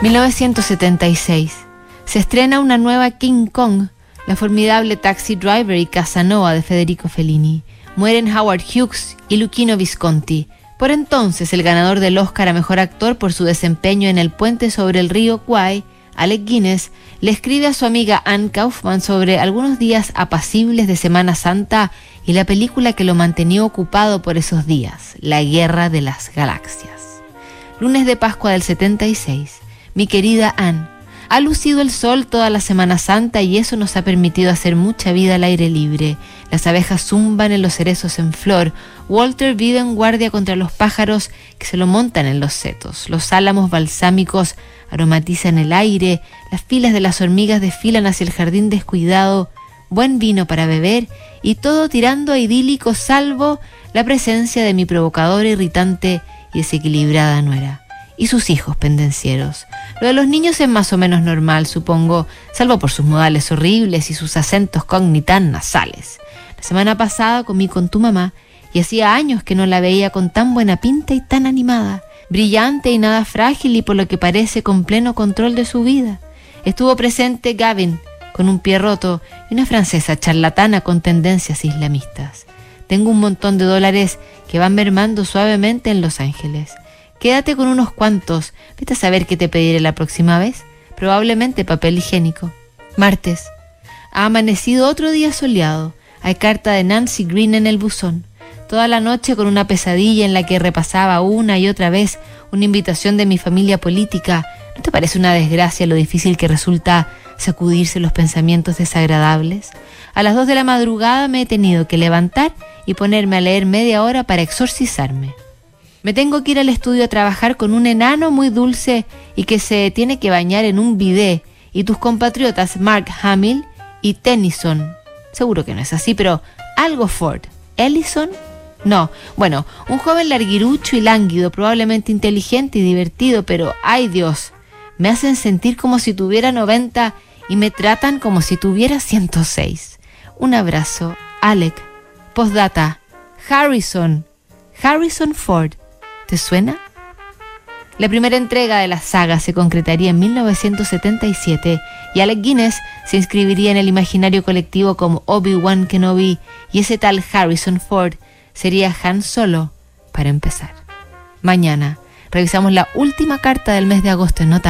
1976. Se estrena una nueva King Kong, la formidable Taxi Driver y Casanova de Federico Fellini. Mueren Howard Hughes y Luchino Visconti. Por entonces, el ganador del Oscar a Mejor Actor por su desempeño en El puente sobre el río Kwai, Alec Guinness, le escribe a su amiga Anne Kaufman sobre algunos días apacibles de Semana Santa y la película que lo mantenía ocupado por esos días, La Guerra de las Galaxias. Lunes de Pascua del 76. Mi querida Anne, ha lucido el sol toda la Semana Santa y eso nos ha permitido hacer mucha vida al aire libre. Las abejas zumban en los cerezos en flor. Walter vive en guardia contra los pájaros que se lo montan en los setos. Los álamos balsámicos aromatizan el aire. Las filas de las hormigas desfilan hacia el jardín descuidado. Buen vino para beber y todo tirando a idílico salvo la presencia de mi provocadora, irritante y desequilibrada nuera y sus hijos pendencieros. Lo de los niños es más o menos normal, supongo, salvo por sus modales horribles y sus acentos cognitan nasales. La semana pasada comí con tu mamá y hacía años que no la veía con tan buena pinta y tan animada, brillante y nada frágil y por lo que parece con pleno control de su vida. Estuvo presente Gavin, con un pie roto, y una francesa charlatana con tendencias islamistas. Tengo un montón de dólares que van mermando suavemente en Los Ángeles. Quédate con unos cuantos. Vete a saber qué te pediré la próxima vez. Probablemente papel higiénico. Martes. Ha amanecido otro día soleado. Hay carta de Nancy Green en el buzón. Toda la noche con una pesadilla en la que repasaba una y otra vez una invitación de mi familia política. ¿No te parece una desgracia lo difícil que resulta sacudirse los pensamientos desagradables? A las dos de la madrugada me he tenido que levantar y ponerme a leer media hora para exorcizarme. Me tengo que ir al estudio a trabajar con un enano muy dulce y que se tiene que bañar en un bidet. Y tus compatriotas Mark Hamill y Tennyson. Seguro que no es así, pero algo Ford. ¿Ellison? No. Bueno, un joven larguirucho y lánguido, probablemente inteligente y divertido, pero ¡ay Dios! Me hacen sentir como si tuviera 90 y me tratan como si tuviera 106. Un abrazo, Alec. Postdata. Harrison. Harrison Ford. ¿Te suena? La primera entrega de la saga se concretaría en 1977 y Alec Guinness se inscribiría en el imaginario colectivo como Obi-Wan Kenobi y ese tal Harrison Ford sería Han Solo para empezar. Mañana revisamos la última carta del mes de agosto en Nota